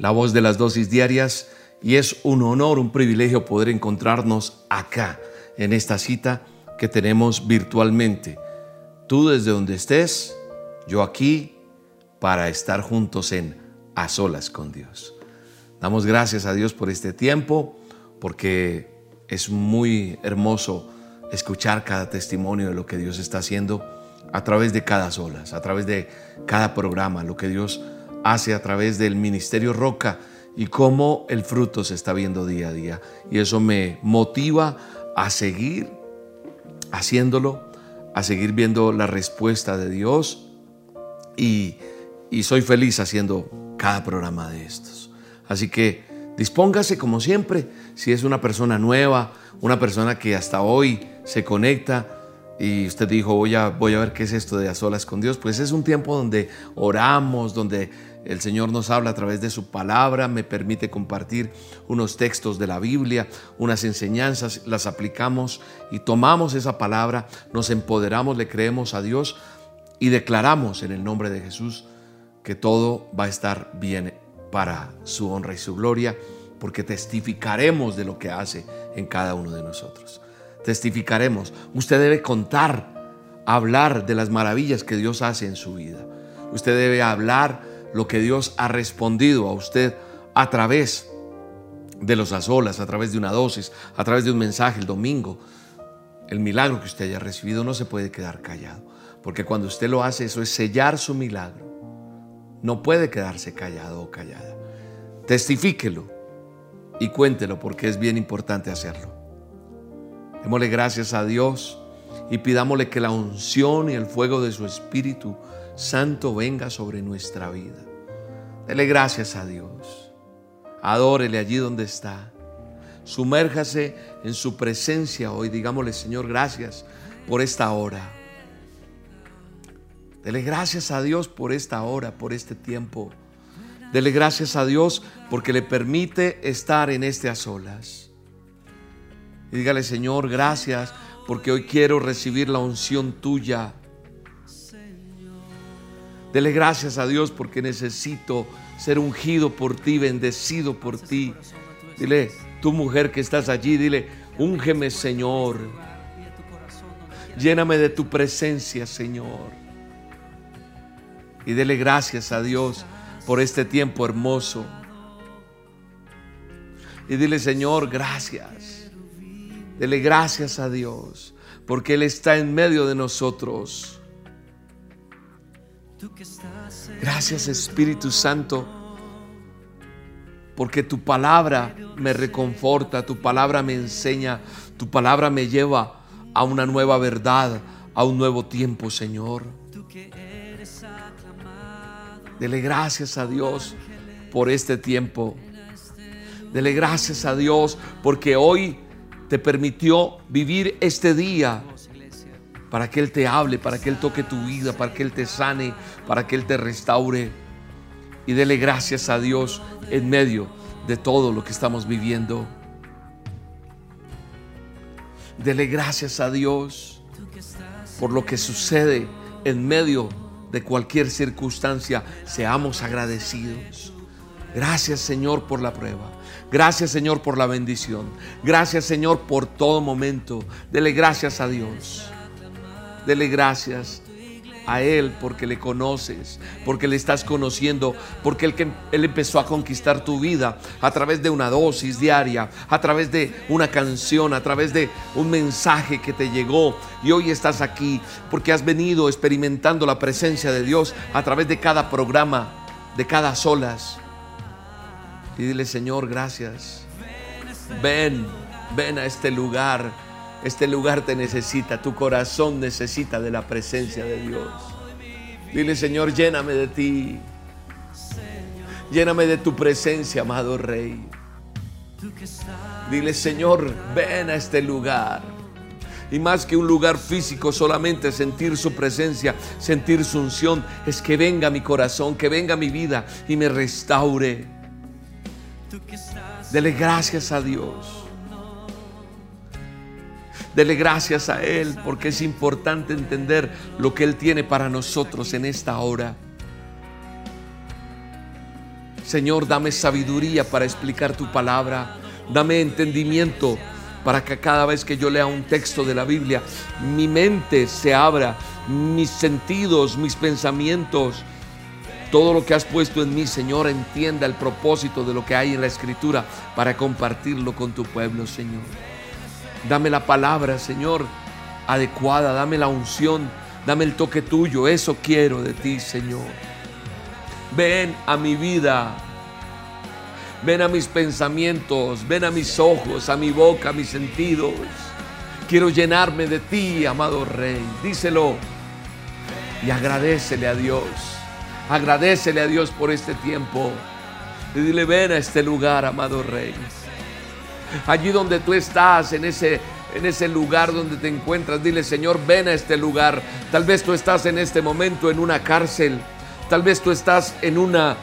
la voz de las dosis diarias, y es un honor, un privilegio poder encontrarnos acá, en esta cita que tenemos virtualmente. Tú desde donde estés, yo aquí, para estar juntos en A Solas con Dios. Damos gracias a Dios por este tiempo, porque es muy hermoso escuchar cada testimonio de lo que Dios está haciendo a través de cada solas, a través de cada programa, lo que Dios hace a través del Ministerio Roca y cómo el fruto se está viendo día a día. Y eso me motiva a seguir haciéndolo, a seguir viendo la respuesta de Dios y, soy feliz haciendo cada programa de estos. Así que dispóngase como siempre, si es una persona nueva, una persona que hasta hoy se conecta, y usted dijo, voy a, voy a ver qué es esto de a solas con Dios, pues es un tiempo donde oramos, donde el Señor nos habla a través de su palabra, me permite compartir unos textos de la Biblia, unas enseñanzas, las aplicamos y tomamos esa palabra, nos empoderamos, le creemos a Dios y declaramos en el nombre de Jesús que todo va a estar bien para su honra y su gloria, porque testificaremos de lo que hace en cada uno de nosotros testificaremos. Usted debe contar, hablar de las maravillas que Dios hace en su vida. Usted debe hablar lo que Dios ha respondido a usted a través de los azolas, a través de una dosis, a través de un mensaje el domingo. El milagro que usted haya recibido no se puede quedar callado, porque cuando usted lo hace, eso es sellar su milagro. No puede quedarse callado o callada. Testifíquelo y cuéntelo porque es bien importante hacerlo. Démosle gracias a Dios y pidámosle que la unción y el fuego de su Espíritu Santo venga sobre nuestra vida. Dele gracias a Dios. Adórele allí donde está. Sumérjase en su presencia hoy. Digámosle, Señor, gracias por esta hora. Dele gracias a Dios por esta hora, por este tiempo. Dele gracias a Dios porque le permite estar en este a solas. Y dígale, Señor, gracias porque hoy quiero recibir la unción tuya. Dele gracias a Dios porque necesito ser ungido por ti, bendecido por ti. Dile, tu mujer que estás allí, dile, úngeme, Señor. Lléname de tu presencia, Señor. Y dele gracias a Dios por este tiempo hermoso. Y dile, Señor, gracias. Dele gracias a Dios porque Él está en medio de nosotros. Gracias Espíritu Santo porque tu palabra me reconforta, tu palabra me enseña, tu palabra me lleva a una nueva verdad, a un nuevo tiempo, Señor. Dele gracias a Dios por este tiempo. Dele gracias a Dios porque hoy te permitió vivir este día para que Él te hable, para que Él toque tu vida, para que Él te sane, para que Él te restaure. Y dele gracias a Dios en medio de todo lo que estamos viviendo. Dele gracias a Dios por lo que sucede en medio de cualquier circunstancia. Seamos agradecidos. Gracias Señor por la prueba. Gracias Señor por la bendición. Gracias Señor por todo momento. Dele gracias a Dios. Dele gracias a Él porque le conoces, porque le estás conociendo, porque él, él empezó a conquistar tu vida a través de una dosis diaria, a través de una canción, a través de un mensaje que te llegó. Y hoy estás aquí porque has venido experimentando la presencia de Dios a través de cada programa, de cada solas. Y dile, Señor, gracias. Ven, ven a este lugar. Este lugar te necesita, tu corazón necesita de la presencia de Dios. Dile, Señor, lléname de ti. Lléname de tu presencia, amado Rey. Dile, Señor, ven a este lugar. Y más que un lugar físico, solamente sentir su presencia, sentir su unción, es que venga mi corazón, que venga mi vida y me restaure. Dele gracias a Dios. Dele gracias a Él porque es importante entender lo que Él tiene para nosotros en esta hora. Señor, dame sabiduría para explicar tu palabra. Dame entendimiento para que cada vez que yo lea un texto de la Biblia, mi mente se abra, mis sentidos, mis pensamientos, todo lo que has puesto en mí, Señor, entienda el propósito de lo que hay en la Escritura para compartirlo con tu pueblo, Señor. Dame la palabra, Señor, adecuada, dame la unción, dame el toque tuyo, eso quiero de ti, Señor. Ven a mi vida, ven a mis pensamientos, ven a mis ojos, a mi boca, a mis sentidos. Quiero llenarme de ti, amado Rey. Díselo y agradecele a Dios. Agradecele a Dios por este tiempo. Y dile, ven a este lugar, amado Rey. Allí donde tú estás, en ese, en ese lugar donde te encuentras, dile, Señor, ven a este lugar. Tal vez tú estás en este momento en una cárcel. Tal vez tú estás en una,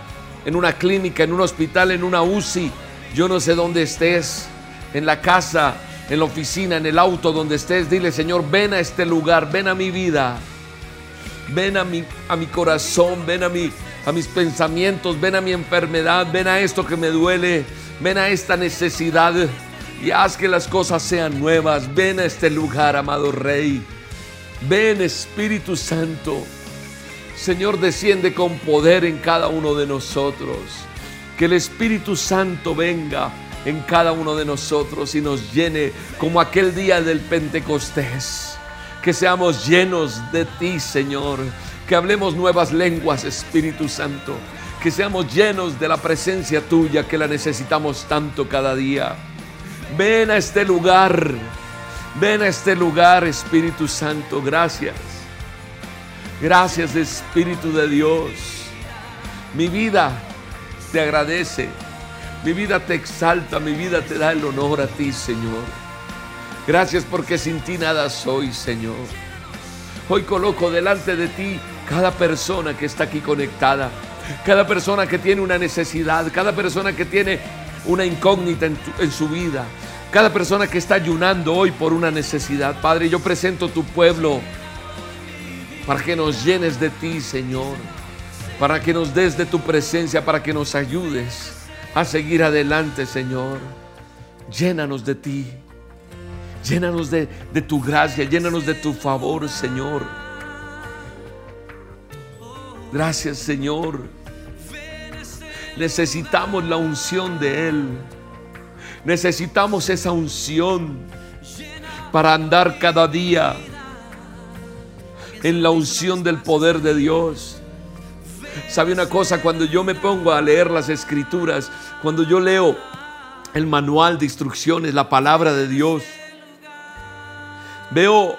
en una clínica, en un hospital, en una UCI. Yo no sé dónde estés. En la casa, en la oficina, en el auto, donde estés. Dile, Señor, ven a este lugar, ven a mi vida. Ven a mi, a mi corazón, ven a, mi, a mis pensamientos, ven a mi enfermedad, ven a esto que me duele, ven a esta necesidad y haz que las cosas sean nuevas. Ven a este lugar, amado Rey. Ven, Espíritu Santo. Señor, desciende con poder en cada uno de nosotros. Que el Espíritu Santo venga en cada uno de nosotros y nos llene como aquel día del Pentecostés. Que seamos llenos de ti, Señor. Que hablemos nuevas lenguas, Espíritu Santo. Que seamos llenos de la presencia tuya que la necesitamos tanto cada día. Ven a este lugar. Ven a este lugar, Espíritu Santo. Gracias. Gracias, Espíritu de Dios. Mi vida te agradece. Mi vida te exalta. Mi vida te da el honor a ti, Señor. Gracias porque sin ti nada soy, Señor. Hoy coloco delante de ti cada persona que está aquí conectada, cada persona que tiene una necesidad, cada persona que tiene una incógnita en, su vida, cada persona que está ayunando hoy por una necesidad. Padre, yo presento tu pueblo para que nos llenes de ti, Señor, para que nos des de tu presencia, para que nos ayudes a seguir adelante, Señor. Llénanos de ti. Llénanos de, de, tu gracia, llénanos de tu favor, Señor. Gracias, Señor. Necesitamos la unción de Él. Necesitamos esa unción para andar cada día en la unción del poder de Dios. ¿Sabe una cosa? Cuando yo me pongo a leer las escrituras, cuando yo leo el manual de instrucciones, la palabra de Dios, Veo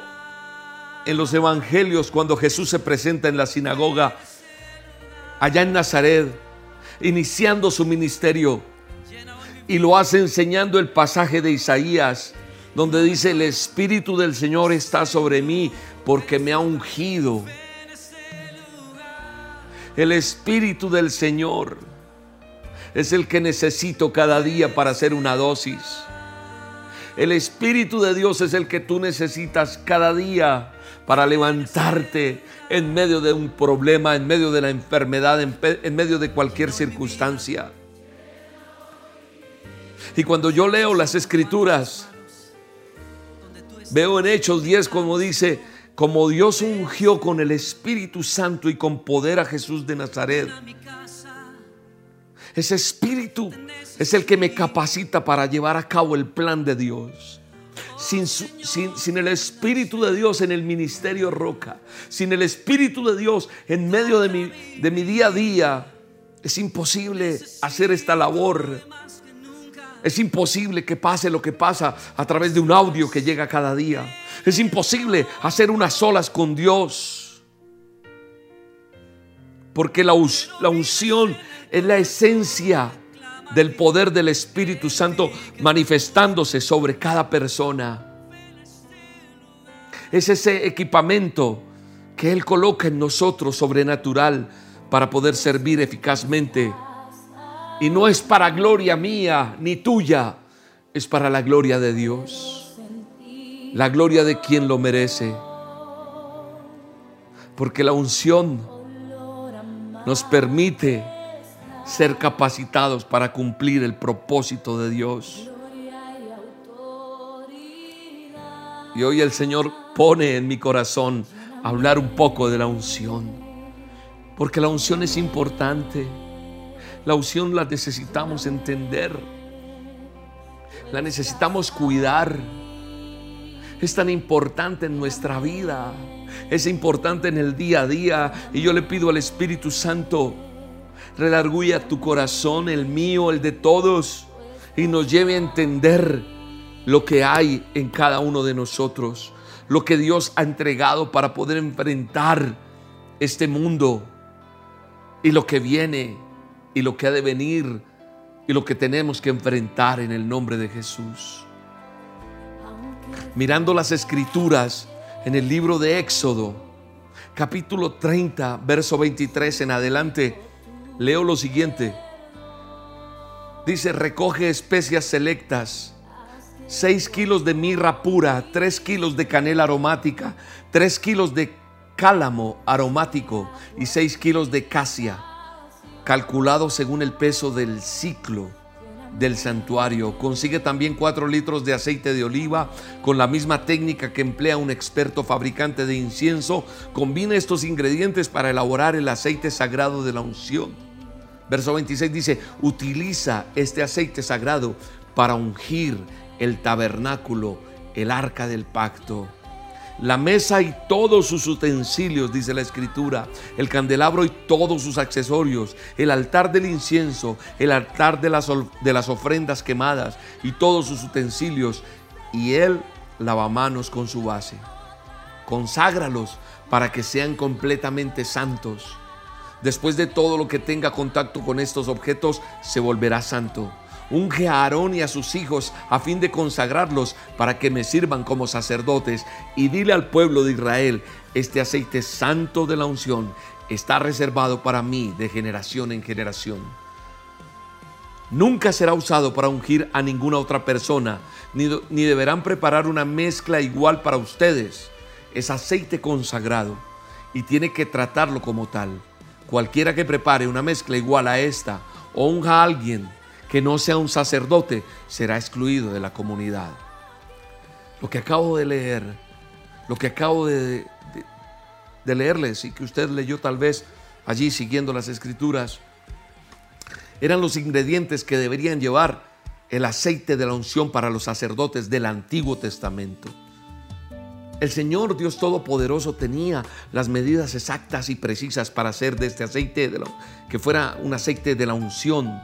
en los evangelios cuando Jesús se presenta en la sinagoga allá en Nazaret, iniciando su ministerio, y lo hace enseñando el pasaje de Isaías, donde dice, el Espíritu del Señor está sobre mí porque me ha ungido. El Espíritu del Señor es el que necesito cada día para hacer una dosis. El Espíritu de Dios es el que tú necesitas cada día para levantarte en medio de un problema, en medio de la enfermedad, en, medio de cualquier circunstancia. Y cuando yo leo las escrituras, veo en Hechos 10 como dice, como Dios ungió con el Espíritu Santo y con poder a Jesús de Nazaret. Ese espíritu es el que me capacita para llevar a cabo el plan de Dios. Sin, sin, sin, el Espíritu de Dios en el ministerio Roca, sin el Espíritu de Dios en medio de mi, de mi día a día, es imposible hacer esta labor. Es imposible que pase lo que pasa a través de un audio que llega cada día. Es imposible hacer unas solas con Dios. Porque la, la unción es la esencia del poder del Espíritu Santo manifestándose sobre cada persona. Es ese equipamiento que Él coloca en nosotros sobrenatural para poder servir eficazmente. Y no es para gloria mía ni tuya, es para la gloria de Dios, la gloria de quien lo merece. Porque la unción nos permite ser capacitados para cumplir el propósito de Dios. Y hoy el Señor pone en mi corazón hablar un poco de la unción. Porque la unción es importante. La unción la necesitamos entender. La necesitamos cuidar. Es tan importante en nuestra vida. Es importante en el día a día. Y yo le pido al Espíritu Santo, redarguya tu corazón, el mío, el de todos. Y nos lleve a entender lo que hay en cada uno de nosotros. Lo que Dios ha entregado para poder enfrentar este mundo. Y lo que viene. Y lo que ha de venir. Y lo que tenemos que enfrentar en el nombre de Jesús mirando las escrituras en el libro de Éxodo, capítulo 30, verso 23 en adelante, leo lo siguiente. Dice, recoge especias selectas, 6 kilos de mirra pura, 3 kilos de canela aromática, 3 kilos de cálamo aromático y 6 kilos de casia, calculado según el peso del ciclo del santuario. Consigue también 4 litros de aceite de oliva con la misma técnica que emplea un experto fabricante de incienso. Combina estos ingredientes para elaborar el aceite sagrado de la unción. Verso 26 dice, utiliza este aceite sagrado para ungir el tabernáculo, el arca del pacto la mesa y todos sus utensilios, dice la escritura, el candelabro y todos sus accesorios, el altar del incienso, el altar de las, ofrendas quemadas y todos sus utensilios, y el lavamanos con su base. Conságralos para que sean completamente santos. Después de todo lo que tenga contacto con estos objetos, se volverá santo Unge a Aarón y a sus hijos a fin de consagrarlos para que me sirvan como sacerdotes. Y dile al pueblo de Israel, este aceite santo de la unción está reservado para mí de generación en generación. Nunca será usado para ungir a ninguna otra persona, ni, ni deberán preparar una mezcla igual para ustedes. Es aceite consagrado y tiene que tratarlo como tal. Cualquiera que prepare una mezcla igual a esta o unja a alguien que no sea un sacerdote será excluido de la comunidad. Lo que acabo de leer, lo que acabo de, de, leerles y que usted leyó tal vez allí siguiendo las escrituras, eran los ingredientes que deberían llevar el aceite de la unción para los sacerdotes del Antiguo Testamento. El Señor Dios Todopoderoso tenía las medidas exactas y precisas para hacer de este aceite de que fuera un aceite de la unción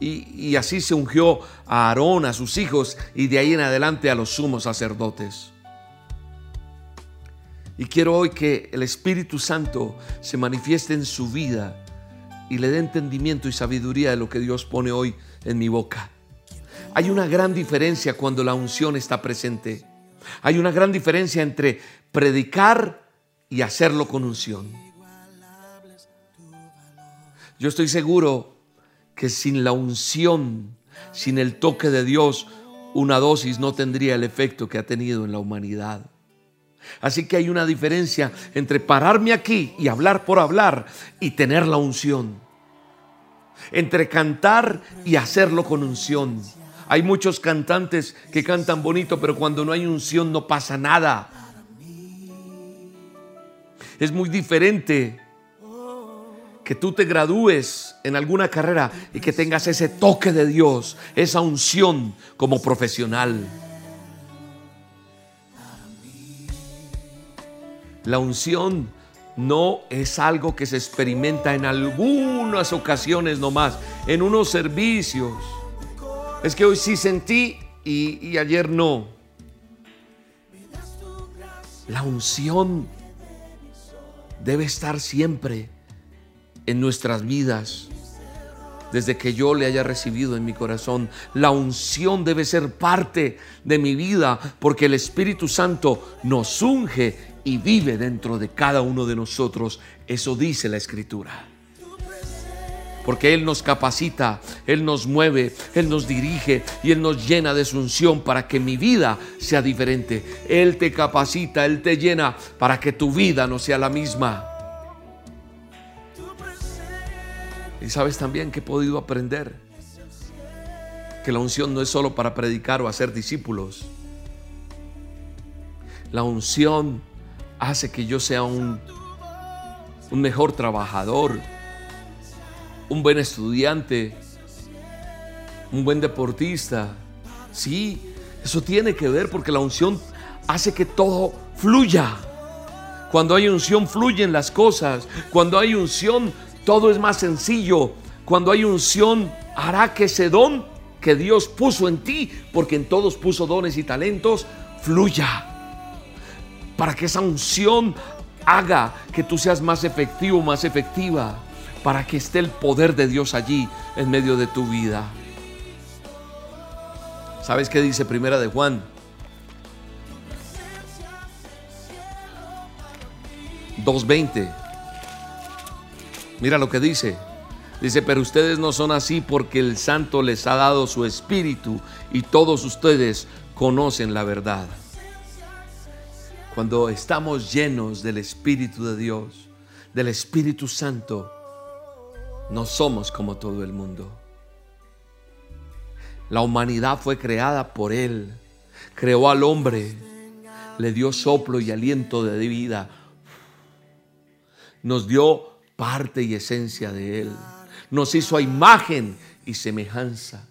y, así se ungió a Aarón, a sus hijos y de ahí en adelante a los sumos sacerdotes. Y quiero hoy que el Espíritu Santo se manifieste en su vida y le dé entendimiento y sabiduría de lo que Dios pone hoy en mi boca. Hay una gran diferencia cuando la unción está presente. Hay una gran diferencia entre predicar y hacerlo con unción. Yo estoy seguro que sin la unción, sin el toque de Dios, una dosis no tendría el efecto que ha tenido en la humanidad. Así que hay una diferencia entre pararme aquí y hablar por hablar y tener la unción. Entre cantar y hacerlo con unción. Hay muchos cantantes que cantan bonito, pero cuando no hay unción no pasa nada. Es muy diferente que tú te gradúes en alguna carrera y que tengas ese toque de Dios, esa unción como profesional. La unción no es algo que se experimenta en algunas ocasiones nomás, en unos servicios. Es que hoy sí sentí y, ayer no. La unción debe estar siempre en nuestras vidas. desde que yo le haya recibido en mi corazón. La unción debe ser parte de mi vida porque el Espíritu Santo nos unge y vive dentro de cada uno de nosotros. Eso dice la Escritura. Porque Él nos capacita, Él nos mueve, Él nos dirige y Él nos llena de su unción para que mi vida sea diferente. Él te capacita, Él te llena para que tu vida no sea la misma. Y sabes también que he podido aprender que la unción no es solo para predicar o hacer discípulos. La unción hace que yo sea un, un mejor trabajador, un buen estudiante, un buen deportista. Sí, eso tiene que ver porque la unción hace que todo fluya. Cuando hay unción fluyen las cosas. Cuando hay unción todo es más sencillo. Cuando hay unción, hará que ese don que Dios puso en ti, porque en todos puso dones y talentos, fluya. Para que esa unción haga que tú seas más efectivo, más efectiva. Para que esté el poder de Dios allí en medio de tu vida. ¿Sabes qué dice Primera de Juan? 2.20 Mira lo que dice. Dice, pero ustedes no son así porque el santo les ha dado su espíritu y todos ustedes conocen la verdad. Cuando estamos llenos del Espíritu de Dios, del Espíritu Santo, no somos como todo el mundo. La humanidad fue creada por Él. Creó al hombre, le dio soplo y aliento de vida. Nos dio parte y esencia de Él. Nos hizo a imagen y semejanza.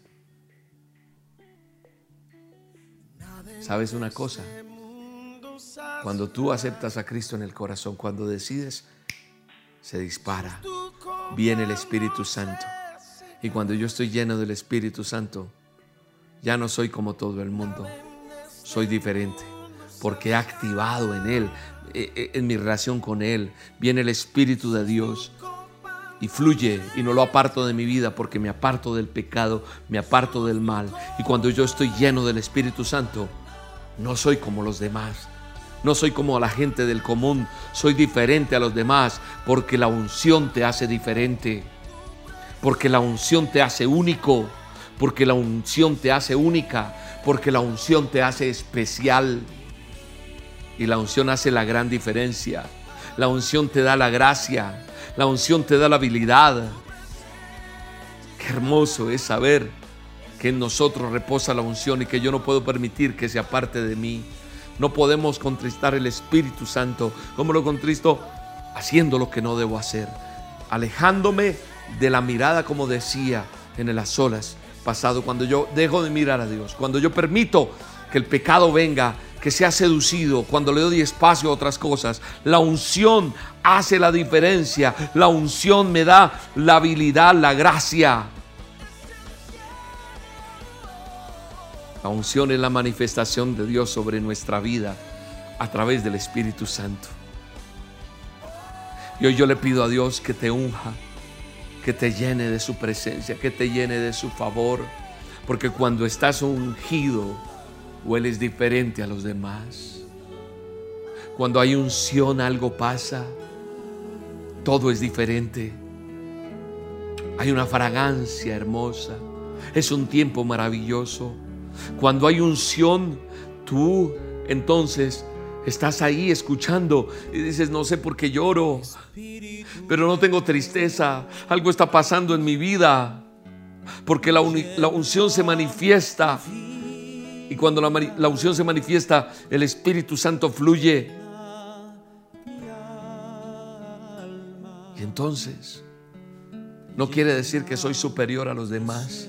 ¿Sabes una cosa? Cuando tú aceptas a Cristo en el corazón, cuando decides, se dispara. Viene el Espíritu Santo. Y cuando yo estoy lleno del Espíritu Santo, ya no soy como todo el mundo. Soy diferente porque he activado en Él eh, eh, en mi relación con Él. Viene el Espíritu de Dios y fluye y no lo aparto de mi vida porque me aparto del pecado, me aparto del mal. Y cuando yo estoy lleno del Espíritu Santo, no soy como los demás. No soy como la gente del común, soy diferente a los demás porque la unción te hace diferente, porque la unción te hace único, porque la unción te hace única, porque la unción te hace especial. Y la unción hace la gran diferencia. La unción te da la gracia. La unción te da la habilidad. Qué hermoso es saber que en nosotros reposa la unción y que yo no puedo permitir que sea parte de mí. No podemos contristar el Espíritu Santo. como lo contristo? Haciendo lo que no debo hacer. Alejándome de la mirada, como decía en el a solas pasado, cuando yo dejo de mirar a Dios, cuando yo permito que el pecado venga que se ha seducido, cuando le doy espacio a otras cosas. La unción hace la diferencia. La unción me da la habilidad, la gracia. La unción es la manifestación de Dios sobre nuestra vida a través del Espíritu Santo. Y hoy yo le pido a Dios que te unja, que te llene de su presencia, que te llene de su favor. Porque cuando estás ungido, hueles diferente a los demás. Cuando hay unción algo pasa, todo es diferente. Hay una fragancia hermosa. Es un tiempo maravilloso. Cuando hay unción, tú entonces estás ahí escuchando y dices, no sé por qué lloro, pero no tengo tristeza. Algo está pasando en mi vida. Porque la, la unción se manifiesta y cuando la, unción se manifiesta, el Espíritu Santo fluye. Y entonces, no quiere decir que soy superior a los demás.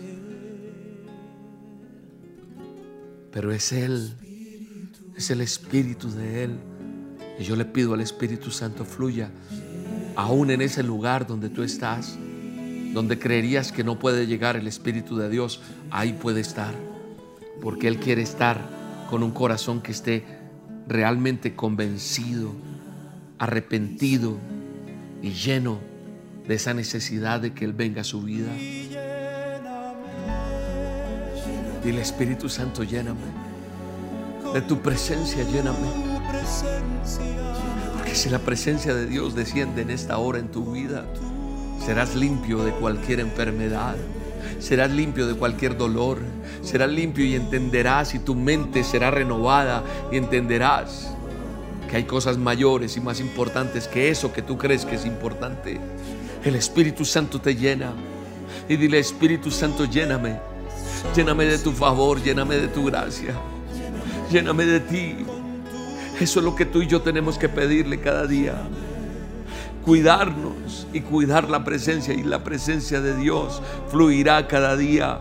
Pero es Él, es el Espíritu de Él. Y yo le pido al Espíritu Santo fluya, aún en ese lugar donde tú estás, donde creerías que no puede llegar el Espíritu de Dios, ahí puede estar porque Él quiere estar con un corazón que esté realmente convencido, arrepentido y lleno de esa necesidad de que Él venga a su vida. Dile Espíritu Santo, lléname. De tu presencia, lléname. Porque si la presencia de Dios desciende en esta hora en tu vida, serás limpio de cualquier enfermedad. Serás limpio de cualquier dolor. Serás limpio y entenderás y tu mente será renovada y entenderás que hay cosas mayores y más importantes que eso que tú crees que es importante. El Espíritu Santo te llena. Y dile, Espíritu Santo, lléname. Lléname de tu favor, lléname de tu gracia. Lléname de ti. Eso es lo que tú y yo tenemos que pedirle cada día. Cuidarnos y cuidar la presencia y la presencia de Dios fluirá cada día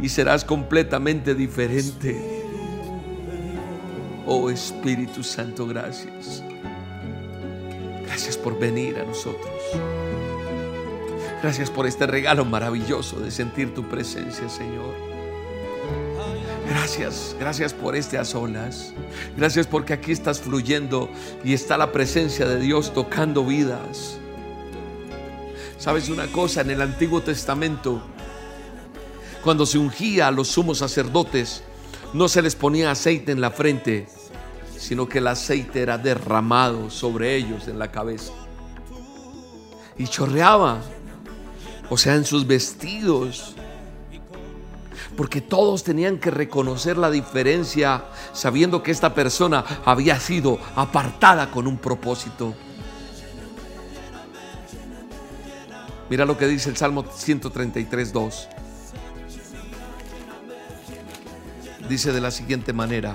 y serás completamente diferente. Oh Espíritu Santo, gracias. Gracias por venir a nosotros. Gracias por este regalo maravilloso de sentir tu presencia, Señor. Gracias, gracias por este a solas. Gracias porque aquí estás fluyendo y está la presencia de Dios tocando vidas. ¿Sabes una cosa? En el Antiguo Testamento, cuando se ungía a los sumos sacerdotes, no se les ponía aceite en la frente, sino que el aceite era derramado sobre ellos en la cabeza. Y chorreaba o sea, en sus vestidos. Porque todos tenían que reconocer la diferencia sabiendo que esta persona había sido apartada con un propósito. Mira lo que dice el Salmo 133, 2. Dice de la siguiente manera,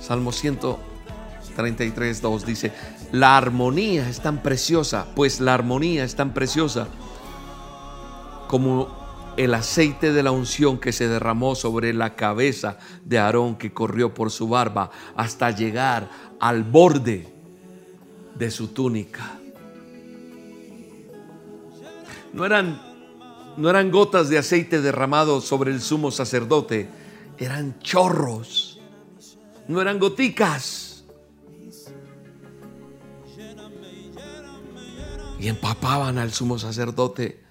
Salmo 133, 2 dice, la armonía es tan preciosa, pues la armonía es tan preciosa como el aceite de la unción que se derramó sobre la cabeza de Aarón que corrió por su barba hasta llegar al borde de su túnica. No eran, no eran gotas de aceite derramado sobre el sumo sacerdote, eran chorros, no eran goticas. Y empapaban al sumo sacerdote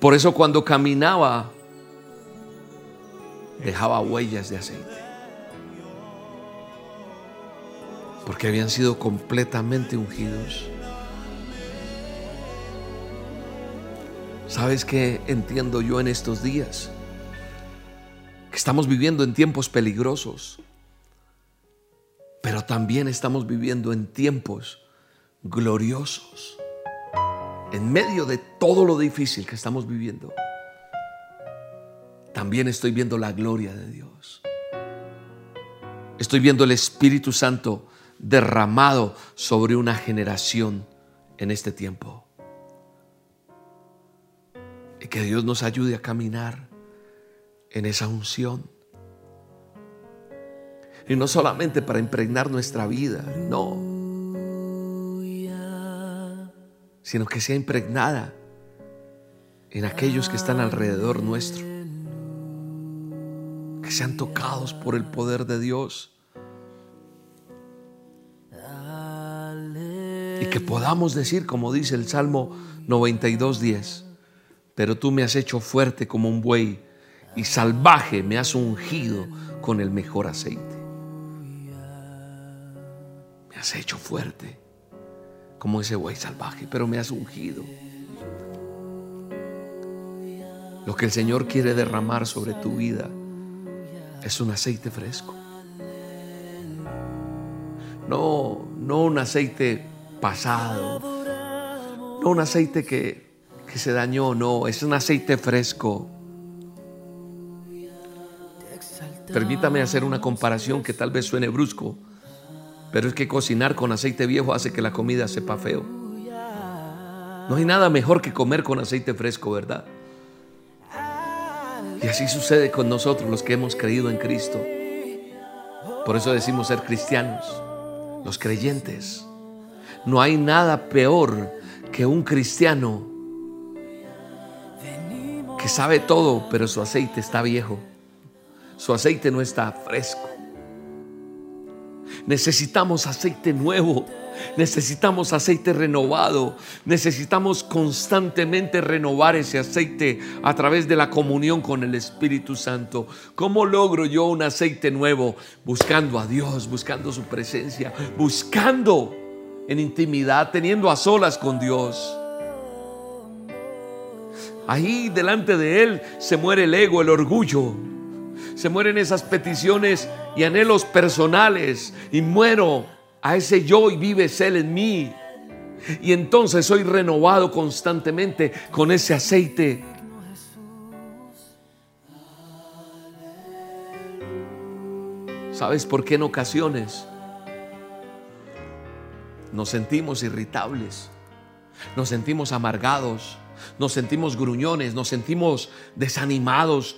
por eso cuando caminaba, dejaba huellas de aceite. Porque habían sido completamente ungidos. ¿Sabes qué entiendo yo en estos días? Que estamos viviendo en tiempos peligrosos, pero también estamos viviendo en tiempos gloriosos en medio de todo lo difícil que estamos viviendo, también estoy viendo la gloria de Dios. Estoy viendo el Espíritu Santo derramado sobre una generación en este tiempo. Y que Dios nos ayude a caminar en esa unción. Y no solamente para impregnar nuestra vida, no sino que sea impregnada en aquellos que están alrededor nuestro, que sean tocados por el poder de Dios y que podamos decir, como dice el Salmo 92.10, pero tú me has hecho fuerte como un buey y salvaje me has ungido con el mejor aceite. Me has hecho fuerte como ese buey salvaje, pero me has ungido. Lo que el Señor quiere derramar sobre tu vida es un aceite fresco. No, no un aceite pasado, no un aceite que, que se dañó, no, es un aceite fresco. Permítame hacer una comparación que tal vez suene brusco, pero es que cocinar con aceite viejo hace que la comida sepa feo. No hay nada mejor que comer con aceite fresco, ¿verdad? Y así sucede con nosotros los que hemos creído en Cristo. Por eso decimos ser cristianos, los creyentes. No hay nada peor que un cristiano que sabe todo, pero su aceite está viejo. Su aceite no está fresco. Necesitamos aceite nuevo. Necesitamos aceite renovado. Necesitamos constantemente renovar ese aceite a través de la comunión con el Espíritu Santo. ¿Cómo logro yo un aceite nuevo? Buscando a Dios, buscando su presencia, buscando en intimidad, teniendo a solas con Dios. Ahí delante de Él se muere el ego, el orgullo. Se mueren esas peticiones y anhelos personales. Y muero a ese yo y vives Él en mí. Y entonces soy renovado constantemente con ese aceite. ¿Sabes por qué en ocasiones nos sentimos irritables? Nos sentimos amargados nos sentimos gruñones, nos sentimos desanimados.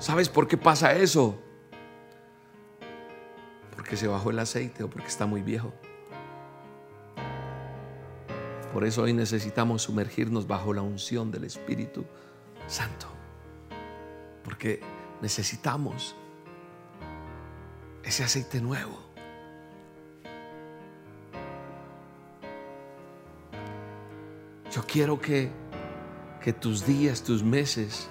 ¿Sabes por qué pasa eso? Porque se bajó el aceite o porque está muy viejo. Por eso hoy necesitamos sumergirnos bajo la unción del Espíritu Santo. Porque necesitamos ese aceite nuevo. Yo quiero que que tus días, tus meses,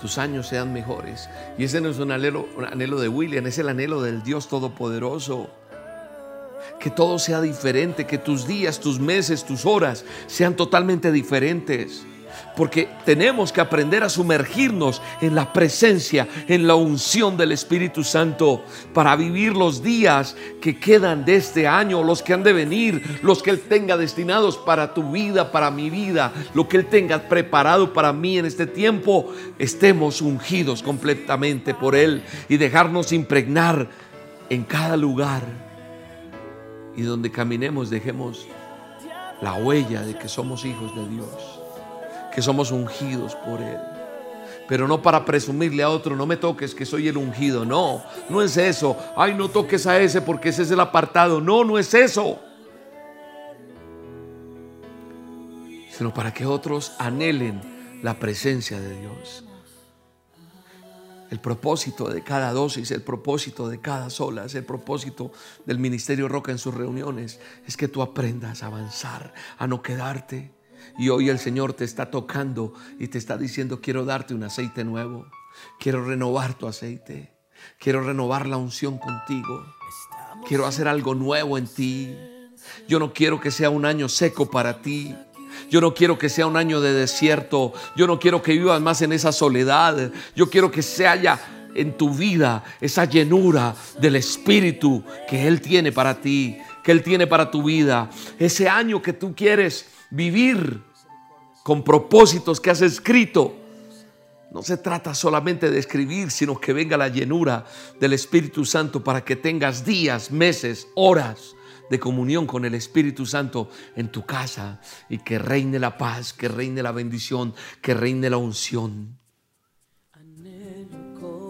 tus años sean mejores. Y ese no es un anhelo, un anhelo de William, es el anhelo del Dios Todopoderoso. Que todo sea diferente, que tus días, tus meses, tus horas sean totalmente diferentes porque tenemos que aprender a sumergirnos en la presencia, en la unción del Espíritu Santo para vivir los días que quedan de este año, los que han de venir, los que Él tenga destinados para tu vida, para mi vida, lo que Él tenga preparado para mí en este tiempo, estemos ungidos completamente por Él y dejarnos impregnar en cada lugar y donde caminemos dejemos la huella de que somos hijos de Dios que somos ungidos por Él. Pero no para presumirle a otro, no me toques que soy el ungido. No, no es eso. Ay, no toques a ese porque ese es el apartado. No, no es eso. Sino para que otros anhelen la presencia de Dios. El propósito de cada dosis, el propósito de cada sola, el propósito del Ministerio Roca en sus reuniones, es que tú aprendas a avanzar, a no quedarte y hoy el Señor te está tocando y te está diciendo, quiero darte un aceite nuevo. Quiero renovar tu aceite. Quiero renovar la unción contigo. Quiero hacer algo nuevo en ti. Yo no quiero que sea un año seco para ti. Yo no quiero que sea un año de desierto. Yo no quiero que vivas más en esa soledad. Yo quiero que se haya en tu vida esa llenura del Espíritu que Él tiene para ti, que Él tiene para tu vida. Ese año que tú quieres vivir con propósitos que has escrito. No se trata solamente de escribir, sino que venga la llenura del Espíritu Santo para que tengas días, meses, horas de comunión con el Espíritu Santo en tu casa y que reine la paz, que reine la bendición, que reine la unción.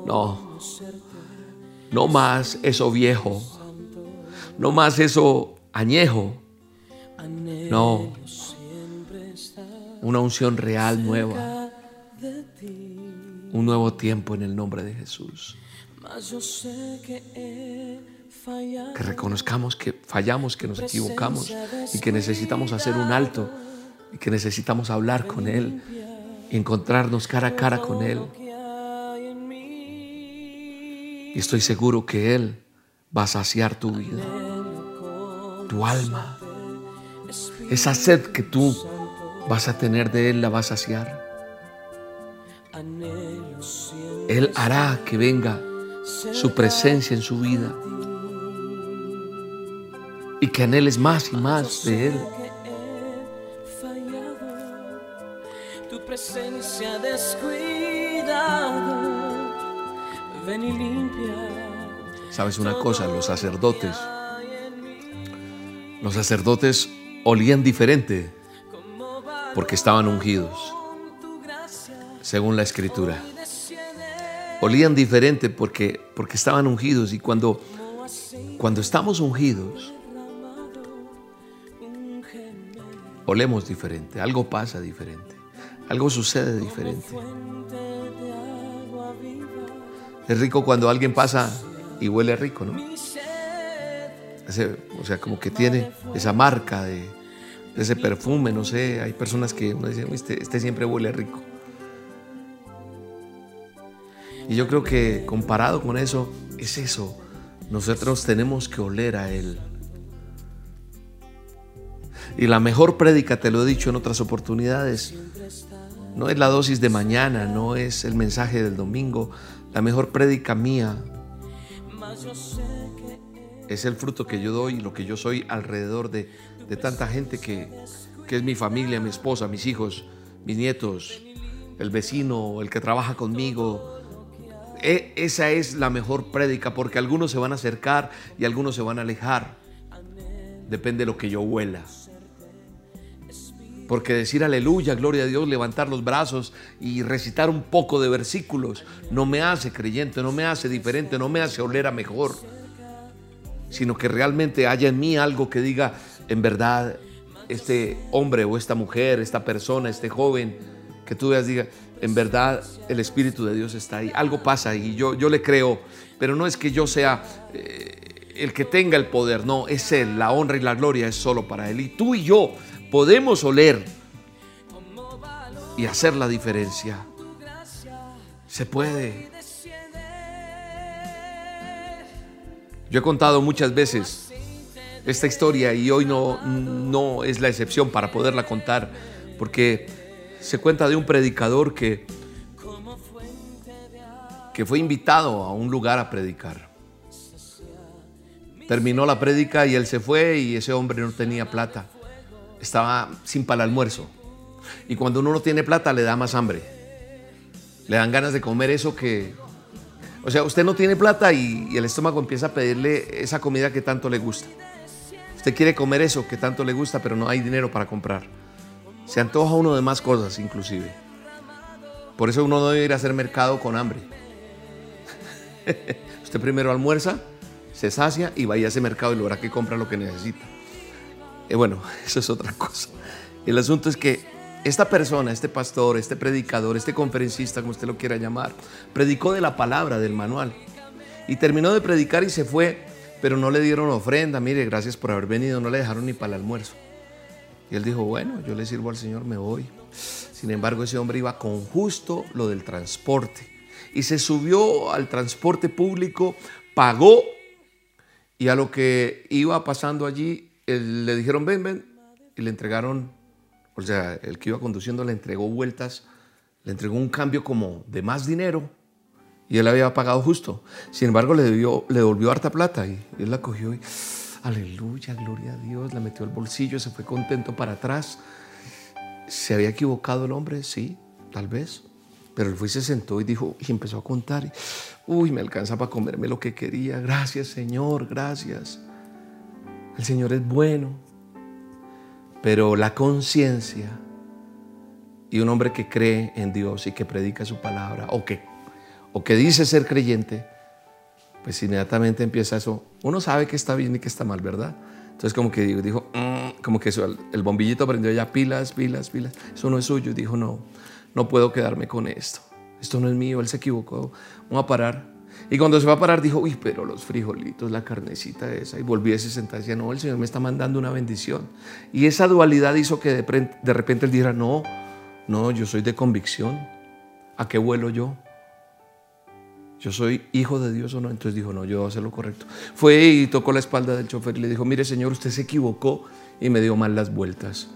No, no más eso viejo, no más eso añejo. No, una unción real nueva, un nuevo tiempo en el nombre de Jesús. Que reconozcamos que fallamos, que nos equivocamos y que necesitamos hacer un alto y que necesitamos hablar con Él y encontrarnos cara a cara con Él. Y estoy seguro que Él va a saciar tu vida, tu alma, esa sed que tú vas a tener de Él, la vas a saciar. Él hará que venga su presencia en su vida y que anheles más y más de Él. Tu presencia descuidado, ven y limpia. Sabes una cosa, los sacerdotes, los sacerdotes olían diferente porque estaban ungidos, según la escritura. Olían diferente porque, porque estaban ungidos y cuando, cuando estamos ungidos, olemos diferente, algo pasa diferente, algo sucede diferente. Es rico cuando alguien pasa y huele rico, ¿no? o sea, como que tiene esa marca de, ese perfume, no sé, hay personas que uno dice, este, este siempre huele rico. Y yo creo que comparado con eso, es eso. Nosotros tenemos que oler a Él. Y la mejor prédica, te lo he dicho en otras oportunidades, no es la dosis de mañana, no es el mensaje del domingo. La mejor prédica mía es el fruto que yo doy, lo que yo soy alrededor de, tanta gente que, que es mi familia, mi esposa, mis hijos, mis nietos, el vecino, el que trabaja conmigo, e, esa es la mejor prédica porque algunos se van a acercar y algunos se van a alejar. Depende de lo que yo huela. Porque decir aleluya, gloria a Dios, levantar los brazos y recitar un poco de versículos no me hace creyente, no me hace diferente, no me hace oler a mejor. Sino que realmente haya en mí algo que diga, en verdad, este hombre o esta mujer, esta persona, este joven, que tú veas, diga, en verdad el Espíritu de Dios está ahí. Algo pasa y yo, yo le creo, pero no es que yo sea eh, el que tenga el poder, no, es Él. La honra y la gloria es solo para Él. Y tú y yo podemos oler y hacer la diferencia. Se puede. Yo he contado muchas veces esta historia y hoy no, no es la excepción para poderla contar, porque se cuenta de un predicador que, que fue invitado a un lugar a predicar. Terminó la prédica y él se fue y ese hombre no tenía plata. Estaba sin para el almuerzo. Y cuando uno no tiene plata le da más hambre. Le dan ganas de comer eso que... O sea, usted no tiene plata y, y el estómago empieza a pedirle esa comida que tanto le gusta. Usted quiere comer eso que tanto le gusta, pero no hay dinero para comprar. Se antoja uno de más cosas inclusive. Por eso uno no debe ir a hacer mercado con hambre. Usted primero almuerza, se sacia y va a ese mercado y logra que compra lo que necesita. Y bueno, eso es otra cosa. El asunto es que esta persona, este pastor, este predicador, este conferencista, como usted lo quiera llamar, predicó de la palabra, del manual. Y terminó de predicar y se fue, pero no le dieron ofrenda. Mire, gracias por haber venido, no le dejaron ni para el almuerzo. Y él dijo, bueno, yo le sirvo al Señor, me voy. Sin embargo, ese hombre iba con justo lo del transporte. Y se subió al transporte público, pagó y a lo que iba pasando allí, le dijeron, ven, ven. Y le entregaron, o sea, el que iba conduciendo le entregó vueltas, le entregó un cambio como de más dinero. Y él había pagado justo. Sin embargo, le, dio, le devolvió harta plata y él la cogió y Aleluya, gloria a Dios. La metió al bolsillo, se fue contento para atrás. ¿Se había equivocado el hombre? Sí, tal vez. Pero él fue y se sentó y dijo, y empezó a contar. Uy, me alcanza para comerme lo que quería. Gracias, Señor, gracias. El Señor es bueno. Pero la conciencia y un hombre que cree en Dios y que predica su palabra, o que, o que dice ser creyente, pues inmediatamente empieza eso. Uno sabe que está bien y que está mal, ¿verdad? Entonces como que dijo, mm", como que el bombillito prendió ya pilas, pilas, pilas. Eso no es suyo. Dijo, no, no puedo quedarme con esto. Esto no es mío, él se equivocó. Vamos a parar. Y cuando se va a parar dijo, uy, pero los frijolitos, la carnecita esa. Y volví a sentar y decía, no, el Señor me está mandando una bendición. Y esa dualidad hizo que de, de repente él dijera, no, no, yo soy de convicción. ¿A qué vuelo yo? Yo soy hijo de Dios o no. Entonces dijo, no, yo voy a hacer lo correcto. Fue y tocó la espalda del chofer y le dijo, mire señor, usted se equivocó y me dio mal las vueltas.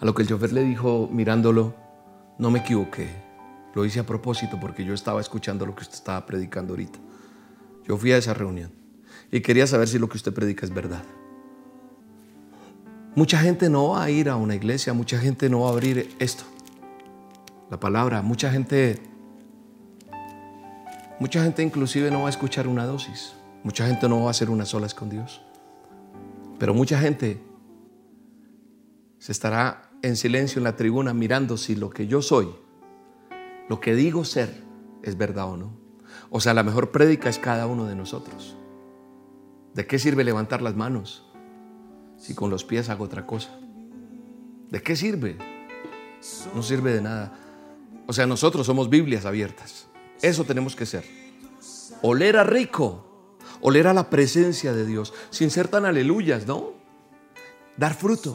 A lo que el chofer le dijo, mirándolo, no me equivoqué. Lo hice a propósito porque yo estaba escuchando lo que usted estaba predicando ahorita. Yo fui a esa reunión y quería saber si lo que usted predica es verdad. Mucha gente no va a ir a una iglesia, mucha gente no va a abrir esto, la palabra, mucha gente Mucha gente inclusive no va a escuchar una dosis. Mucha gente no va a hacer unas solas con Dios. Pero mucha gente se estará en silencio en la tribuna mirando si lo que yo soy, lo que digo ser, es verdad o no. O sea, la mejor prédica es cada uno de nosotros. ¿De qué sirve levantar las manos si con los pies hago otra cosa? ¿De qué sirve? No sirve de nada. O sea, nosotros somos Biblias abiertas. Eso tenemos que ser. Oler a rico, oler a la presencia de Dios, sin ser tan aleluyas, ¿no? Dar fruto,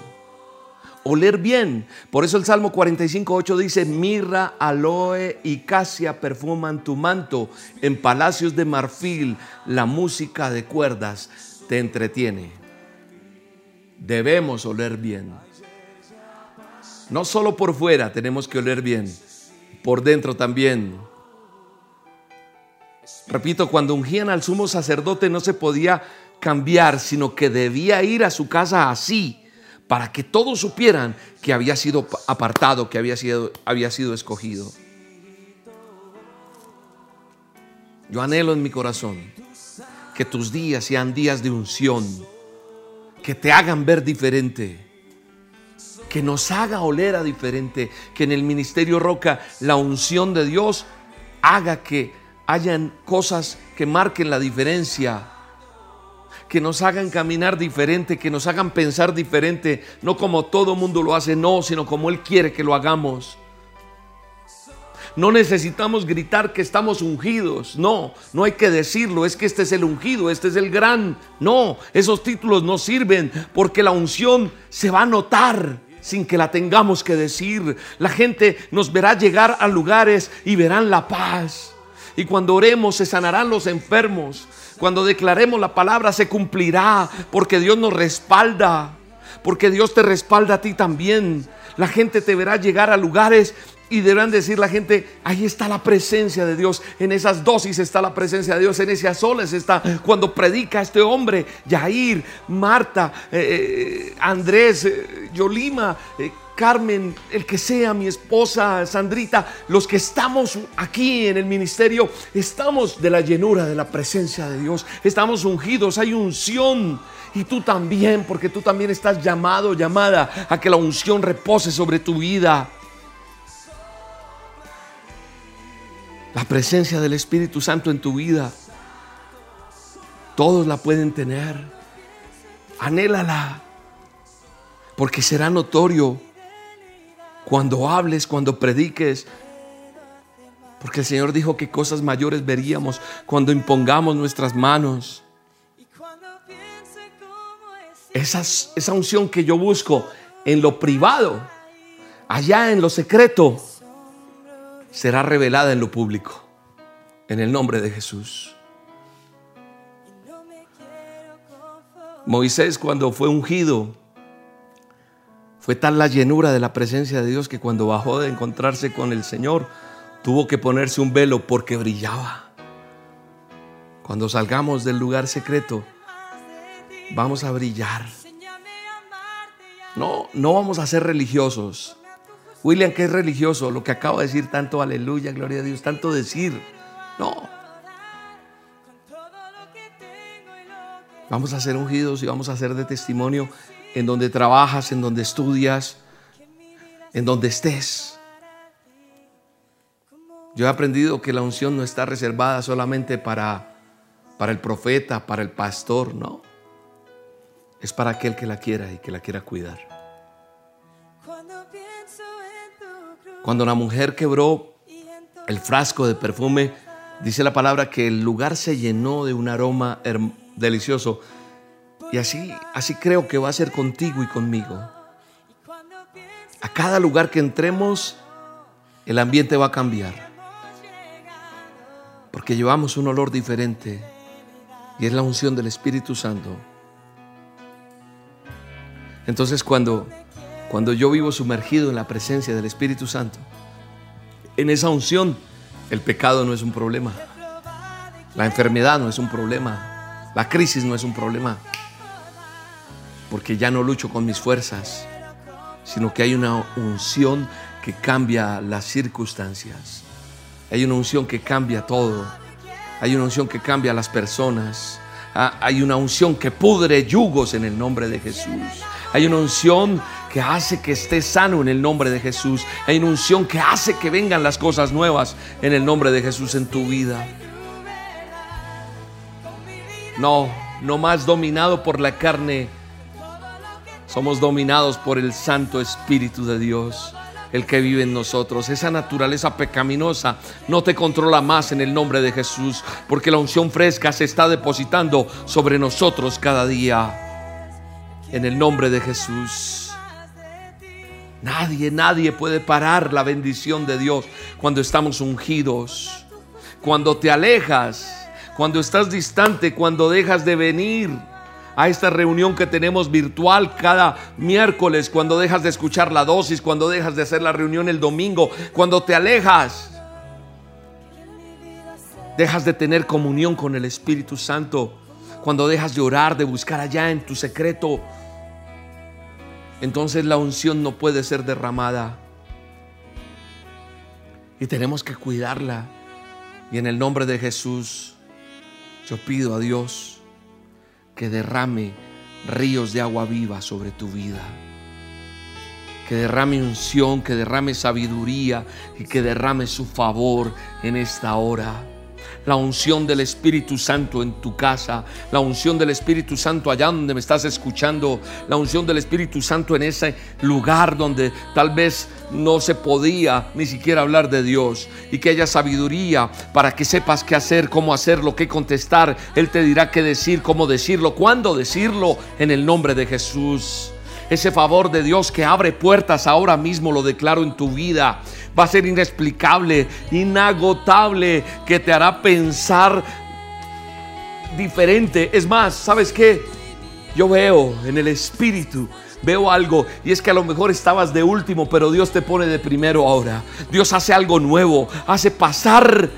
oler bien. Por eso el Salmo 45, 8 dice, mirra, aloe y casia perfuman tu manto, en palacios de marfil la música de cuerdas te entretiene. Debemos oler bien. No solo por fuera tenemos que oler bien, por dentro también. Repito, cuando ungían al sumo sacerdote no se podía cambiar, sino que debía ir a su casa así, para que todos supieran que había sido apartado, que había sido, había sido escogido. Yo anhelo en mi corazón que tus días sean días de unción, que te hagan ver diferente que nos haga oler a diferente, que en el ministerio Roca la unción de Dios haga que hayan cosas que marquen la diferencia, que nos hagan caminar diferente, que nos hagan pensar diferente, no como todo mundo lo hace, no, sino como Él quiere que lo hagamos. No necesitamos gritar que estamos ungidos. No, no hay que decirlo. Es que este es el ungido, este es el gran. No, esos títulos no sirven porque la unción se va a notar sin que la tengamos que decir. La gente nos verá llegar a lugares y verán la paz. Y cuando oremos se sanarán los enfermos. Cuando declaremos la palabra se cumplirá porque Dios nos respalda. Porque Dios te respalda a ti también. La gente te verá llegar a lugares y deberán decir la gente, ahí está la presencia de Dios, en esas dosis está la presencia de Dios, en esas soles está cuando predica este hombre, Yair, Marta, eh, eh, Andrés, eh, Yolima, Carmen, el que sea, mi esposa, Sandrita, los que estamos aquí en el ministerio, estamos de la llenura de la presencia de Dios, estamos ungidos, hay unción. Y tú también, porque tú también estás llamado, llamada a que la unción repose sobre tu vida. la presencia del Espíritu Santo en tu vida. Todos la pueden tener. Anhélala. Porque será notorio cuando hables, cuando prediques. Porque el Señor dijo que cosas mayores veríamos cuando impongamos nuestras manos. Esa, esa unción que yo busco en lo privado, allá en lo secreto, será revelada en lo público. En el nombre de Jesús. Moisés cuando fue ungido, fue tal la llenura de la presencia de Dios que cuando bajó de encontrarse con el Señor, tuvo que ponerse un velo porque brillaba. Cuando salgamos del lugar secreto, vamos a brillar. No, no vamos a ser religiosos. William, que es religioso, lo que acabo de decir, tanto aleluya, gloria a Dios, tanto decir. No. Vamos a ser ungidos y vamos a ser de testimonio en donde trabajas, en donde estudias, en donde estés. Yo he aprendido que la unción no está reservada solamente para, para el profeta, para el pastor, no. Es para aquel que la quiera y que la quiera cuidar. Cuando la mujer quebró el frasco de perfume, dice la palabra que el lugar se llenó de un aroma delicioso. Y así, así creo que va a ser contigo y conmigo. A cada lugar que entremos, el ambiente va a cambiar. Porque llevamos un olor diferente y es la unción del Espíritu Santo. Entonces cuando cuando yo vivo sumergido en la presencia del Espíritu Santo, en esa unción, el pecado no es un problema. La enfermedad no es un problema. La crisis no es un problema. Porque ya no lucho con mis fuerzas, sino que hay una unción que cambia las circunstancias. Hay una unción que cambia todo. Hay una unción que cambia las personas. Ah, hay una unción que pudre yugos en el nombre de Jesús. Hay una unción que hace que estés sano en el nombre de Jesús. Hay una unción que hace que vengan las cosas nuevas en el nombre de Jesús en tu vida. No, no más dominado por la carne. Somos dominados por el Santo Espíritu de Dios. el que vive en nosotros. Esa naturaleza pecaminosa no te controla más en el nombre de Jesús, porque la unción fresca se está depositando sobre nosotros cada día. En el nombre de Jesús. Nadie, nadie puede parar la bendición de Dios cuando estamos ungidos. Cuando te alejas, cuando estás distante, cuando dejas de venir a esta reunión que tenemos virtual cada miércoles, cuando dejas de escuchar la dosis, cuando dejas de hacer la reunión el domingo, cuando te alejas, dejas de tener comunión con el Espíritu Santo, cuando dejas de orar, de buscar allá en tu secreto, entonces la unción no puede ser derramada. Y tenemos que cuidarla. Y en el nombre de Jesús, yo pido a Dios que derrame ríos de agua viva sobre tu vida. Que derrame unción, que derrame sabiduría y que derrame su favor en esta hora la unción del Espíritu Santo en tu casa, la unción del Espíritu Santo allá donde me estás escuchando, la unción del Espíritu Santo en ese lugar donde tal vez no se podía ni siquiera hablar de Dios y que haya sabiduría para que sepas qué hacer, cómo hacerlo, qué contestar. Él te dirá qué decir, cómo decirlo, cuándo decirlo en el nombre de Jesús. Ese favor de Dios que abre puertas ahora mismo lo declaro en tu vida va a ser inexplicable, inagotable, que te hará pensar diferente. Es más, ¿sabes qué? Yo veo en el espíritu veo algo y es que a lo mejor estabas de último, pero Dios te pone de primero ahora. Dios hace algo nuevo, hace pasar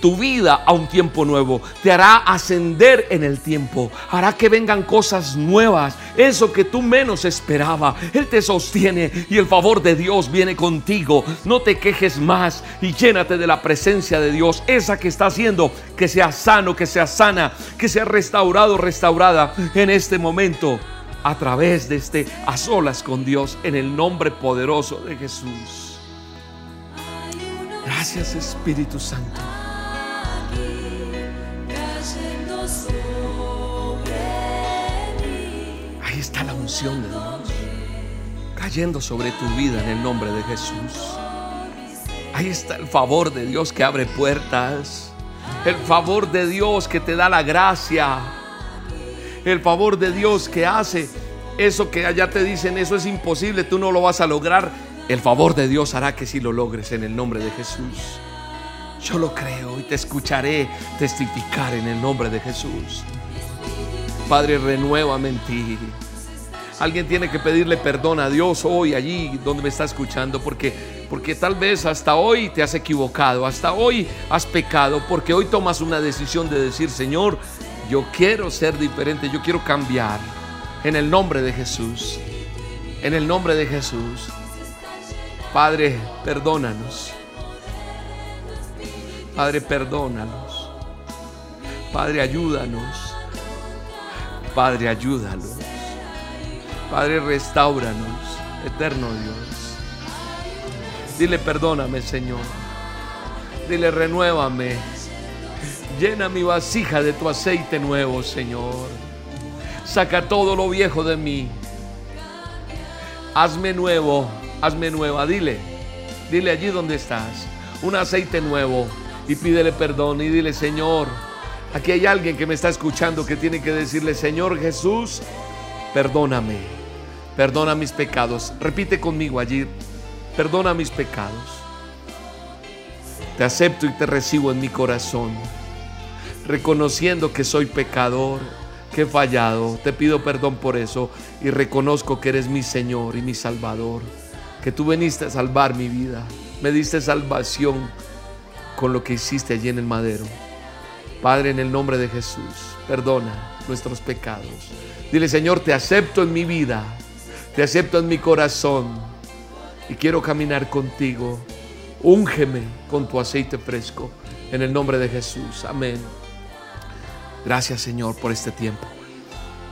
tu vida a un tiempo nuevo, te hará ascender en el tiempo, hará que vengan cosas nuevas, eso que tú menos esperaba. Él te sostiene y el favor de Dios viene contigo. No te quejes más y llénate de la presencia de Dios, esa que está haciendo que sea sano, que sea sana, que sea restaurado, restaurada en este momento a través de este a solas con Dios en el nombre poderoso de Jesús. Gracias Espíritu Santo. La unción de Dios cayendo sobre tu vida en el nombre de Jesús. Ahí está el favor de Dios que abre puertas. El favor de Dios que te da la gracia. El favor de Dios que hace eso que allá te dicen, eso es imposible, tú no lo vas a lograr. El favor de Dios hará que si lo logres en el nombre de Jesús. Yo lo creo y te escucharé testificar en el nombre de Jesús. Padre, renuévame en ti. Alguien tiene que pedirle perdón a Dios hoy, allí donde me está escuchando, porque, porque tal vez hasta hoy te has equivocado, hasta hoy has pecado, porque hoy tomas una decisión de decir, Señor, yo quiero ser diferente, yo quiero cambiar. En el nombre de Jesús, en el nombre de Jesús. Padre, perdónanos. Padre, perdónanos. Padre, ayúdanos. Padre, ayúdanos. Padre, restauranos, eterno Dios. Dile, perdóname, Señor. Dile, renuévame. Llena mi vasija de tu aceite nuevo, Señor. Saca todo lo viejo de mí. Hazme nuevo, hazme nueva. Dile, dile allí donde estás. Un aceite nuevo. Y pídele perdón y dile, Señor, aquí hay alguien que me está escuchando que tiene que decirle, Señor Jesús, perdóname perdona mis pecados. Repite conmigo allí, perdona mis pecados. Te acepto y te recibo en mi corazón, reconociendo que soy pecador, que he fallado. Te pido perdón por eso y reconozco que eres mi Señor y mi Salvador, que tú veniste a salvar mi vida, me diste salvación con lo que hiciste allí en el madero. Padre, en el nombre de Jesús, perdona nuestros pecados. Dile, Señor, te acepto en mi vida te acepto en mi corazón y quiero caminar contigo. Úngeme con tu aceite fresco en el nombre de Jesús. Amén. Gracias Señor por este tiempo.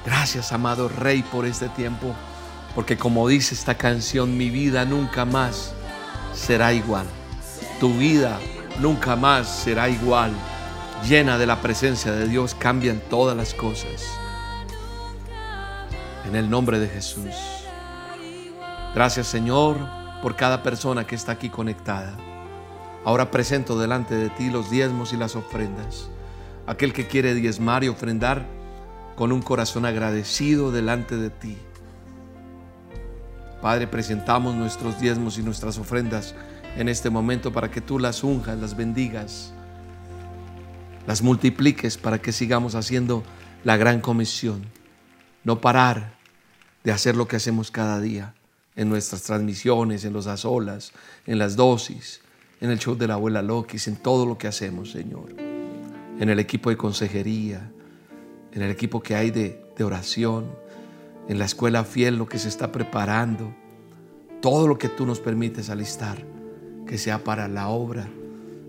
Gracias amado Rey por este tiempo. Porque como dice esta canción, mi vida nunca más será igual. Tu vida nunca más será igual. Llena de la presencia de Dios cambian todas las cosas. En el nombre de Jesús. Gracias Señor por cada persona que está aquí conectada. Ahora presento delante de ti los diezmos y las ofrendas. Aquel que quiere diezmar y ofrendar con un corazón agradecido delante de ti. Padre, presentamos nuestros diezmos y nuestras ofrendas en este momento para que tú las unjas, las bendigas, las multipliques para que sigamos haciendo la gran comisión. No parar de hacer lo que hacemos cada día en nuestras transmisiones, en los azolas, en las dosis, en el show de la abuela Lokis, en todo lo que hacemos, Señor. En el equipo de consejería, en el equipo que hay de, de oración, en la escuela fiel, lo que se está preparando, todo lo que tú nos permites alistar, que sea para la obra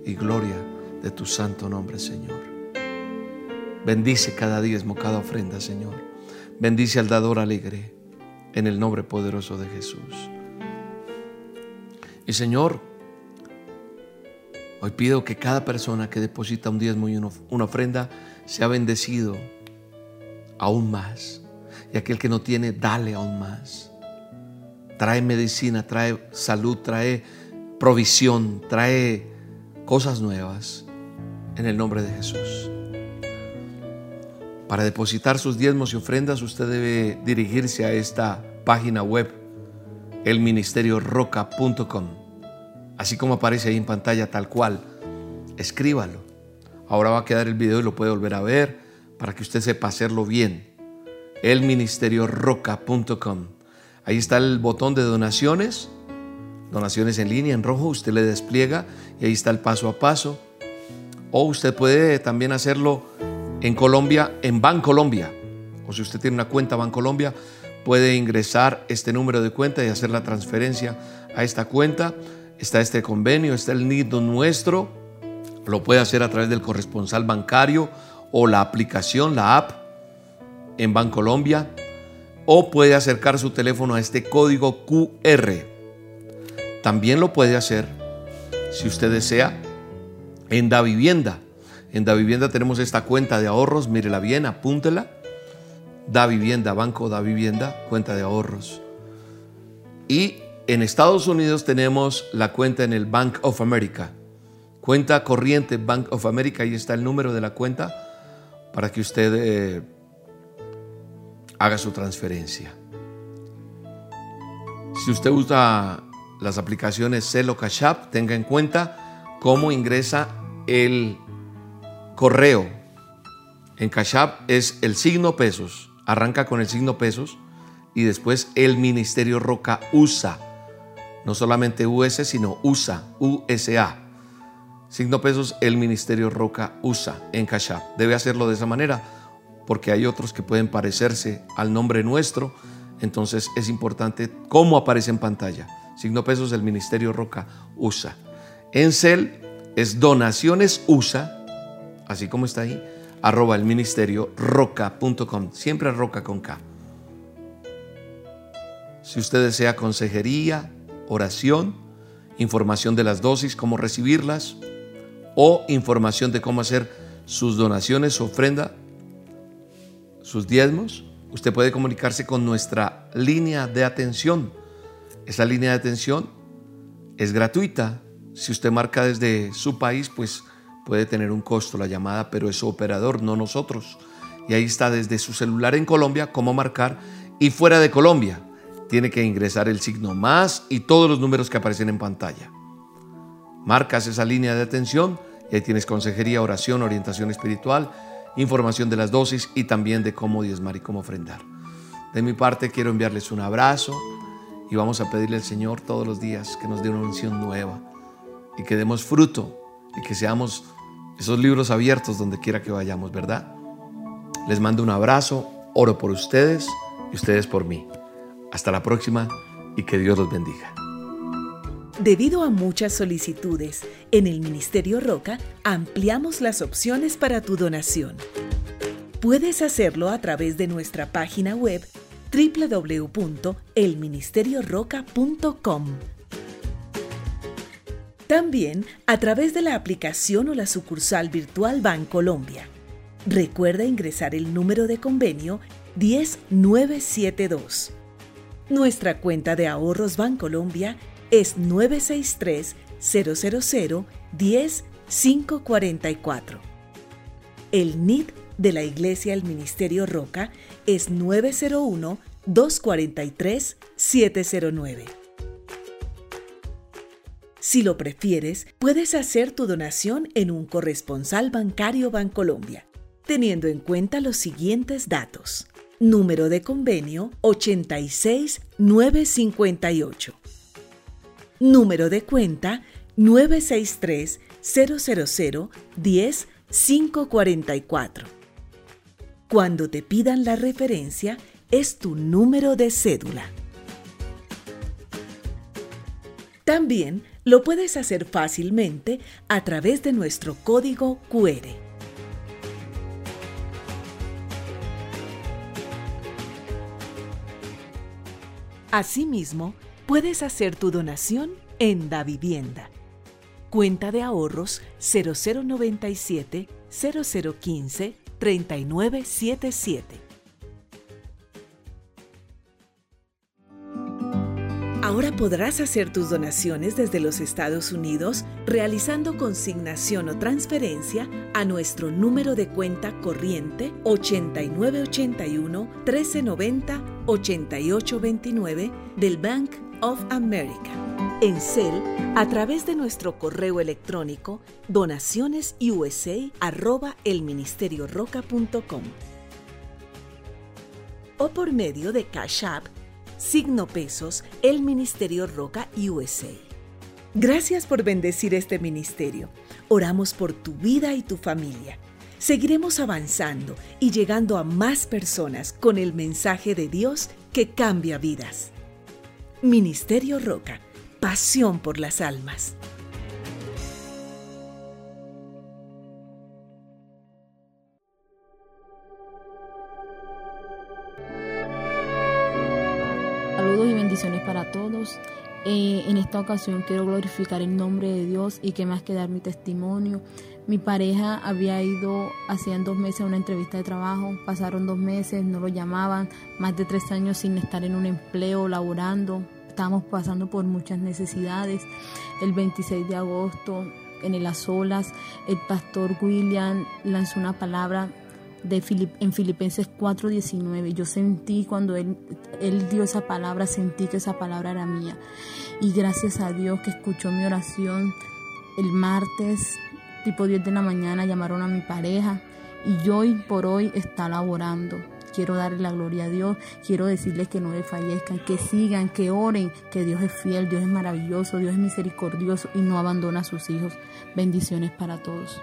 y gloria de tu santo nombre, Señor. Bendice cada diezmo, cada ofrenda, Señor. Bendice al dador alegre en el nombre poderoso de Jesús. Y Señor, hoy pido que cada persona que deposita un diezmo y una ofrenda sea bendecido aún más. Y aquel que no tiene, dale aún más. Trae medicina, trae salud, trae provisión, trae cosas nuevas en el nombre de Jesús. Para depositar sus diezmos y ofrendas usted debe dirigirse a esta página web, elministerioroca.com. Así como aparece ahí en pantalla tal cual, escríbalo. Ahora va a quedar el video y lo puede volver a ver para que usted sepa hacerlo bien. elministerioroca.com. Ahí está el botón de donaciones, donaciones en línea en rojo, usted le despliega y ahí está el paso a paso. O usted puede también hacerlo en Colombia, en Bancolombia. O si usted tiene una cuenta Bancolombia, puede ingresar este número de cuenta y hacer la transferencia a esta cuenta. Está este convenio, está el nido nuestro. Lo puede hacer a través del corresponsal bancario o la aplicación, la app en Bancolombia. O puede acercar su teléfono a este código QR. También lo puede hacer, si usted desea, en Da Vivienda en Da Vivienda tenemos esta cuenta de ahorros, mírela bien, apúntela. Da Vivienda, Banco Da Vivienda, cuenta de ahorros. Y en Estados Unidos tenemos la cuenta en el Bank of America. Cuenta corriente Bank of America, ahí está el número de la cuenta para que usted eh, haga su transferencia. Si usted usa las aplicaciones Celo Cash App, tenga en cuenta cómo ingresa el correo en Cash App es el signo pesos. Arranca con el signo pesos y después el Ministerio Roca USA. No solamente US, sino USA, USA. Signo pesos, el Ministerio Roca USA en Cash App. Debe hacerlo de esa manera porque hay otros que pueden parecerse al nombre nuestro. Entonces es importante cómo aparece en pantalla. Signo pesos, el Ministerio Roca USA. En CEL es donaciones USA así como está ahí, arroba el ministerio roca.com, siempre roca con K. Si usted desea consejería, oración, información de las dosis, cómo recibirlas, o información de cómo hacer sus donaciones, su ofrenda, sus diezmos, usted puede comunicarse con nuestra línea de atención. Esa línea de atención es gratuita. Si usted marca desde su país, pues puede tener un costo la llamada, pero es su operador, no nosotros. Y ahí está desde su celular en Colombia cómo marcar y fuera de Colombia tiene que ingresar el signo más y todos los números que aparecen en pantalla. Marcas esa línea de atención y ahí tienes consejería, oración, orientación espiritual, información de las dosis y también de cómo diezmar y cómo ofrendar. De mi parte quiero enviarles un abrazo y vamos a pedirle al Señor todos los días que nos dé una unción nueva y que demos fruto y que seamos esos libros abiertos donde quiera que vayamos, ¿verdad? Les mando un abrazo, oro por ustedes y ustedes por mí. Hasta la próxima y que Dios los bendiga. Debido a muchas solicitudes, en el Ministerio Roca ampliamos las opciones para tu donación. Puedes hacerlo a través de nuestra página web www.elministerioroca.com también a través de la aplicación o la sucursal virtual Bancolombia. Recuerda ingresar el número de convenio 10972. Nuestra cuenta de ahorros Bancolombia es 963-000-10-544. El NID de la Iglesia El Ministerio Roca es 901-243-709. Si lo prefieres, puedes hacer tu donación en un corresponsal bancario Bancolombia, teniendo en cuenta los siguientes datos. Número de convenio 86958. Número de cuenta 963 000 10 544. Cuando te pidan la referencia, es tu número de cédula. También lo puedes hacer fácilmente a través de nuestro código QR. Asimismo, puedes hacer tu donación en Da Vivienda. Cuenta de ahorros 0097 0015 3977. Ahora podrás hacer tus donaciones desde los Estados Unidos realizando consignación o transferencia a nuestro número de cuenta corriente 8981 1390 8829 del Bank of America. En CEL, a través de nuestro correo electrónico donacionesusa@elministerioroca.com o por medio de Cash App signo pesos, el Ministerio Roca USA. Gracias por bendecir este ministerio. Oramos por tu vida y tu familia. Seguiremos avanzando y llegando a más personas con el mensaje de Dios que cambia vidas. Ministerio Roca, pasión por las almas. Para todos. Eh, en esta ocasión quiero glorificar el nombre de Dios y que más que dar mi testimonio. Mi pareja había ido hacían dos meses a una entrevista de trabajo, pasaron dos meses, no lo llamaban, más de tres años sin estar en un empleo, laborando, estábamos pasando por muchas necesidades. El 26 de agosto, en el Azolas, el pastor William lanzó una palabra de en Filipenses 4:19. Yo sentí cuando él, él dio esa palabra, sentí que esa palabra era mía. Y gracias a Dios que escuchó mi oración el martes, tipo 10 de la mañana, llamaron a mi pareja y hoy por hoy está laborando. Quiero darle la gloria a Dios, quiero decirles que no desfallezcan, que sigan, que oren, que Dios es fiel, Dios es maravilloso, Dios es misericordioso y no abandona a sus hijos. Bendiciones para todos.